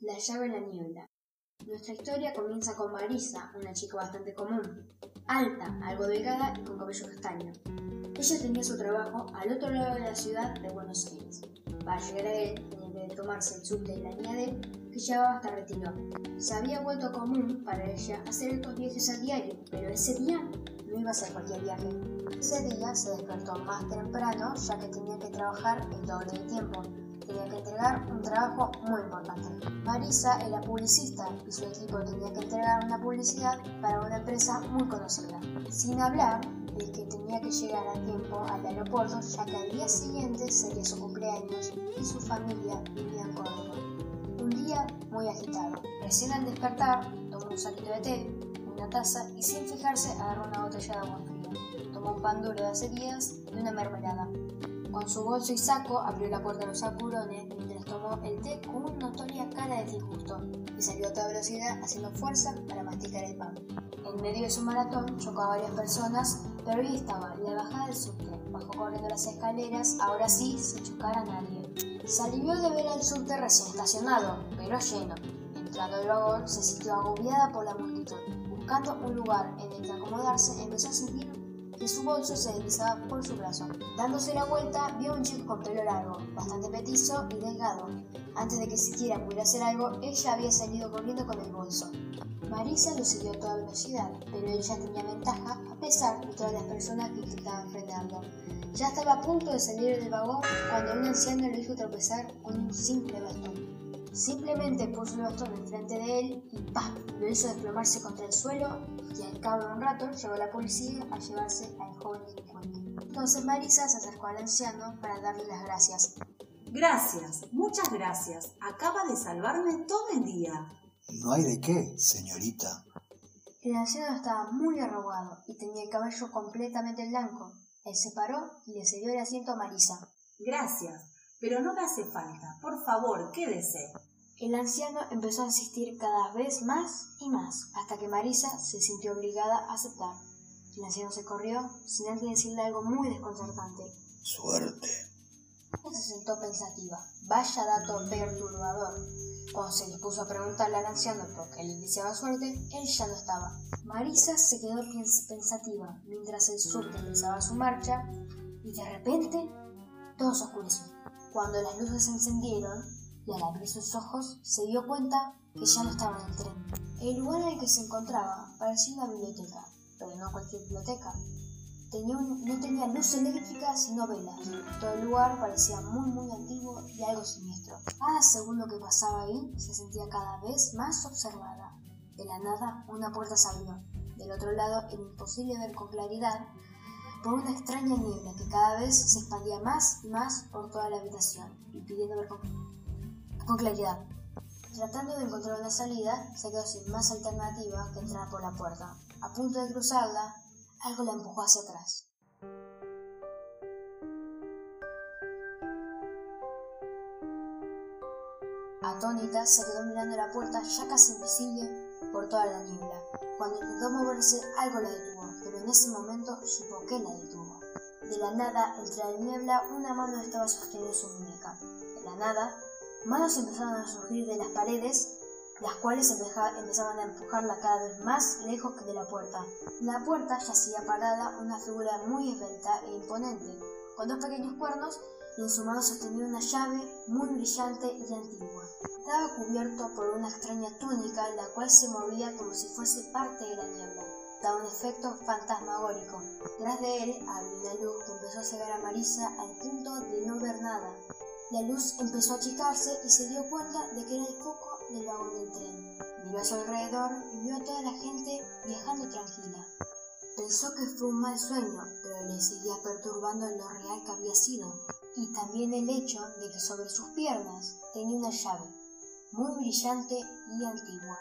La llave en la niebla. Nuestra historia comienza con Marisa, una chica bastante común, alta, algo delgada y con cabello castaño. Ella tenía su trabajo al otro lado de la ciudad de Buenos Aires. Para llegar a él tenía que tomarse el subte de la D que llevaba hasta Retiro. Se había vuelto común para ella hacer estos viajes a diario, pero ese día no iba a ser cualquier viaje. Ese día se despertó más temprano ya que tenía que trabajar el doble de tiempo tenía que entregar un trabajo muy importante. Marisa era publicista y su equipo tenía que entregar una publicidad para una empresa muy conocida. Sin hablar de que tenía que llegar a tiempo al aeropuerto ya que al día siguiente sería su cumpleaños y su familia vivía en Córdoba. Un día muy agitado. Recién al despertar, tomó un saquito de té, una taza y sin fijarse agarró una botella de agua fría. Tomó un pan duro de hace días y una mermelada. Con su bolso y saco abrió la puerta de los apurones mientras tomó el té con una notoria cara de disgusto y salió a toda velocidad haciendo fuerza para masticar el pan. En medio de su maratón chocó a varias personas, pero ahí estaba la bajada del subte. Bajó corriendo las escaleras, ahora sí, sin chocar a nadie. Se alivió de ver al subte recién estacionado, pero lleno. Entrando al vagón, se sintió agobiada por la multitud. Buscando un lugar en el que acomodarse, empezó a sentir que su bolso se deslizaba por su brazo. Dándose la vuelta, vio a un chico con pelo largo, bastante petizo y delgado. Antes de que siquiera pudiera hacer algo, ella había salido corriendo con el bolso. Marisa lo siguió a toda velocidad, pero ella tenía ventaja a pesar de todas las personas que estaban frenando. Ya estaba a punto de salir del vagón cuando un anciano le hizo tropezar con un simple bastón. Simplemente puso el bastón enfrente de él y ¡pam! lo hizo desplomarse contra el suelo y al cabo de un rato llegó la policía a llevarse al joven delincuente. Entonces Marisa se acercó al anciano para darle las gracias. Gracias, muchas gracias. Acaba de salvarme todo el día. No hay de qué, señorita. El anciano estaba muy arrugado y tenía el cabello completamente blanco. Él se paró y le cedió el asiento a Marisa. Gracias, pero no me hace falta. Por favor, quédese. El anciano empezó a insistir cada vez más y más, hasta que Marisa se sintió obligada a aceptar. El anciano se corrió, sin antes decirle algo muy desconcertante. Suerte. Ella se sentó pensativa. Vaya dato perturbador. Cuando se dispuso a preguntarle al anciano por qué le deseaba suerte, él ya no estaba. Marisa se quedó pensativa mientras el surte empezaba su marcha y de repente todo se oscureció. Cuando las luces se encendieron, y al abrir sus ojos se dio cuenta que ya no estaba en el tren. El lugar en el que se encontraba parecía una biblioteca, pero no cualquier biblioteca. Tenía no tenía luz eléctrica sino velas. Todo el lugar parecía muy muy antiguo y algo siniestro. Cada segundo que pasaba ahí se sentía cada vez más observada. De la nada una puerta se abrió. Del otro lado era imposible ver con claridad por una extraña niebla que cada vez se expandía más y más por toda la habitación, impidiendo ver con con claridad. Tratando de encontrar una salida, se quedó sin más alternativa que entrar por la puerta. A punto de cruzarla, algo la empujó hacia atrás. Atónita, se quedó mirando la puerta ya casi invisible por toda la niebla. Cuando intentó moverse, algo la detuvo, pero en ese momento supo que la detuvo. De la nada, entre la niebla, una mano estaba sosteniendo su muñeca. De la nada, Manos empezaron a surgir de las paredes, las cuales empezaban a empujarla cada vez más lejos que de la puerta. La puerta yacía parada una figura muy esbelta e imponente, con dos pequeños cuernos y en su mano sostenía una llave muy brillante y antigua. Estaba cubierto por una extraña túnica, la cual se movía como si fuese parte de la niebla. Daba un efecto fantasmagórico. Tras de él había una luz que empezó a cegar a Marisa al punto de no ver nada. La luz empezó a achicarse y se dio cuenta de que era el foco del vagón del tren. Miró a su alrededor y vio a toda la gente viajando tranquila. Pensó que fue un mal sueño, pero le seguía perturbando lo real que había sido, y también el hecho de que sobre sus piernas tenía una llave, muy brillante y antigua.